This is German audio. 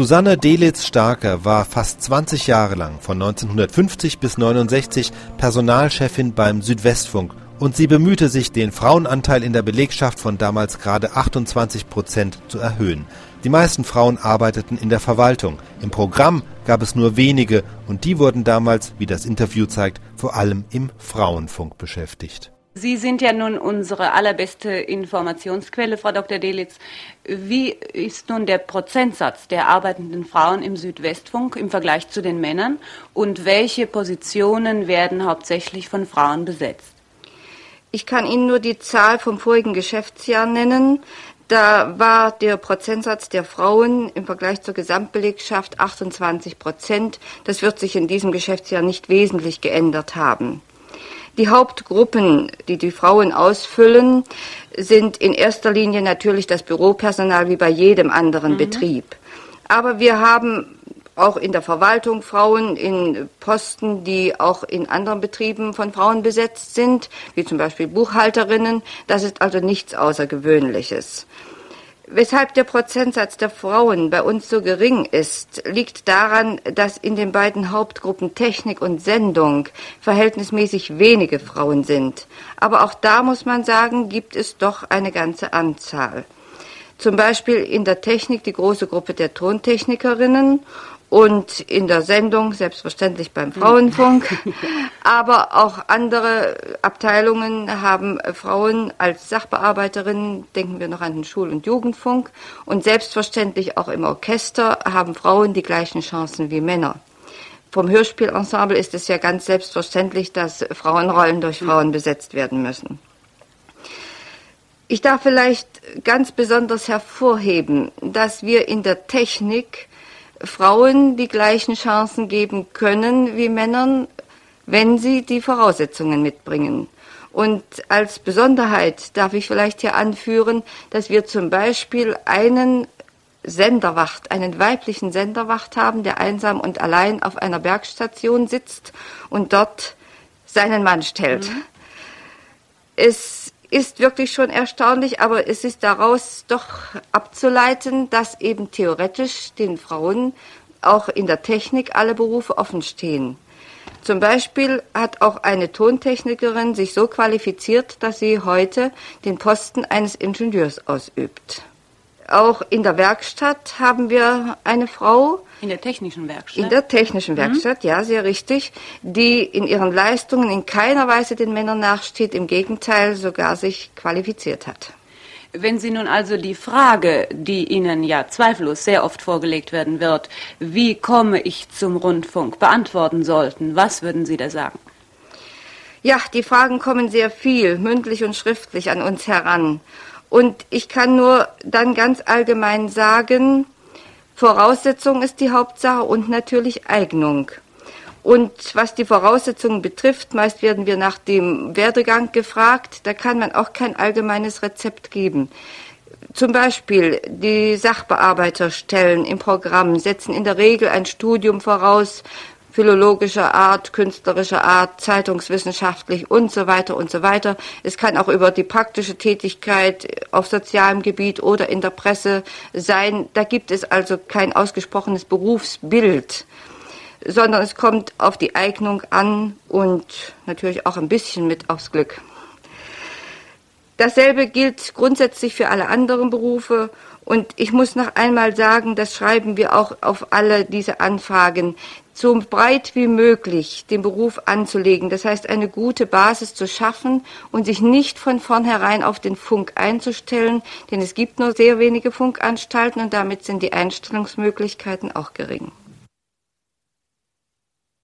Susanne Delitz-Starker war fast 20 Jahre lang, von 1950 bis 69, Personalchefin beim Südwestfunk und sie bemühte sich, den Frauenanteil in der Belegschaft von damals gerade 28 Prozent zu erhöhen. Die meisten Frauen arbeiteten in der Verwaltung. Im Programm gab es nur wenige und die wurden damals, wie das Interview zeigt, vor allem im Frauenfunk beschäftigt. Sie sind ja nun unsere allerbeste Informationsquelle, Frau Dr. Delitz. Wie ist nun der Prozentsatz der arbeitenden Frauen im Südwestfunk im Vergleich zu den Männern und welche Positionen werden hauptsächlich von Frauen besetzt? Ich kann Ihnen nur die Zahl vom vorigen Geschäftsjahr nennen. Da war der Prozentsatz der Frauen im Vergleich zur Gesamtbelegschaft 28 Prozent. Das wird sich in diesem Geschäftsjahr nicht wesentlich geändert haben. Die Hauptgruppen, die die Frauen ausfüllen, sind in erster Linie natürlich das Büropersonal wie bei jedem anderen mhm. Betrieb. Aber wir haben auch in der Verwaltung Frauen in Posten, die auch in anderen Betrieben von Frauen besetzt sind, wie zum Beispiel Buchhalterinnen. Das ist also nichts Außergewöhnliches. Weshalb der Prozentsatz der Frauen bei uns so gering ist, liegt daran, dass in den beiden Hauptgruppen Technik und Sendung verhältnismäßig wenige Frauen sind. Aber auch da muss man sagen, gibt es doch eine ganze Anzahl. Zum Beispiel in der Technik die große Gruppe der Tontechnikerinnen und in der Sendung, selbstverständlich beim Frauenfunk. Aber auch andere Abteilungen haben Frauen als Sachbearbeiterinnen, denken wir noch an den Schul- und Jugendfunk. Und selbstverständlich auch im Orchester haben Frauen die gleichen Chancen wie Männer. Vom Hörspielensemble ist es ja ganz selbstverständlich, dass Frauenrollen durch Frauen besetzt werden müssen. Ich darf vielleicht ganz besonders hervorheben, dass wir in der Technik Frauen die gleichen Chancen geben können wie Männern, wenn sie die Voraussetzungen mitbringen. Und als Besonderheit darf ich vielleicht hier anführen, dass wir zum Beispiel einen Senderwacht, einen weiblichen Senderwacht haben, der einsam und allein auf einer Bergstation sitzt und dort seinen Mann stellt. Mhm. Es ist wirklich schon erstaunlich, aber es ist daraus doch abzuleiten, dass eben theoretisch den Frauen auch in der Technik alle Berufe offen stehen. Zum Beispiel hat auch eine Tontechnikerin sich so qualifiziert, dass sie heute den Posten eines Ingenieurs ausübt. Auch in der Werkstatt haben wir eine Frau. In der technischen Werkstatt? In der technischen mhm. Werkstatt, mhm. ja, sehr richtig, die in ihren Leistungen in keiner Weise den Männern nachsteht, im Gegenteil sogar sich qualifiziert hat. Wenn Sie nun also die Frage, die Ihnen ja zweifellos sehr oft vorgelegt werden wird, wie komme ich zum Rundfunk, beantworten sollten, was würden Sie da sagen? Ja, die Fragen kommen sehr viel, mündlich und schriftlich an uns heran. Und ich kann nur dann ganz allgemein sagen, Voraussetzung ist die Hauptsache und natürlich Eignung. Und was die Voraussetzungen betrifft, meist werden wir nach dem Werdegang gefragt. Da kann man auch kein allgemeines Rezept geben. Zum Beispiel die Sachbearbeiterstellen im Programm setzen in der Regel ein Studium voraus, philologischer Art, künstlerischer Art, zeitungswissenschaftlich und so weiter und so weiter. Es kann auch über die praktische Tätigkeit auf sozialem Gebiet oder in der Presse sein. Da gibt es also kein ausgesprochenes Berufsbild, sondern es kommt auf die Eignung an und natürlich auch ein bisschen mit aufs Glück. Dasselbe gilt grundsätzlich für alle anderen Berufe. Und ich muss noch einmal sagen, das schreiben wir auch auf alle diese Anfragen so breit wie möglich den Beruf anzulegen. Das heißt, eine gute Basis zu schaffen und sich nicht von vornherein auf den Funk einzustellen, denn es gibt nur sehr wenige Funkanstalten und damit sind die Einstellungsmöglichkeiten auch gering.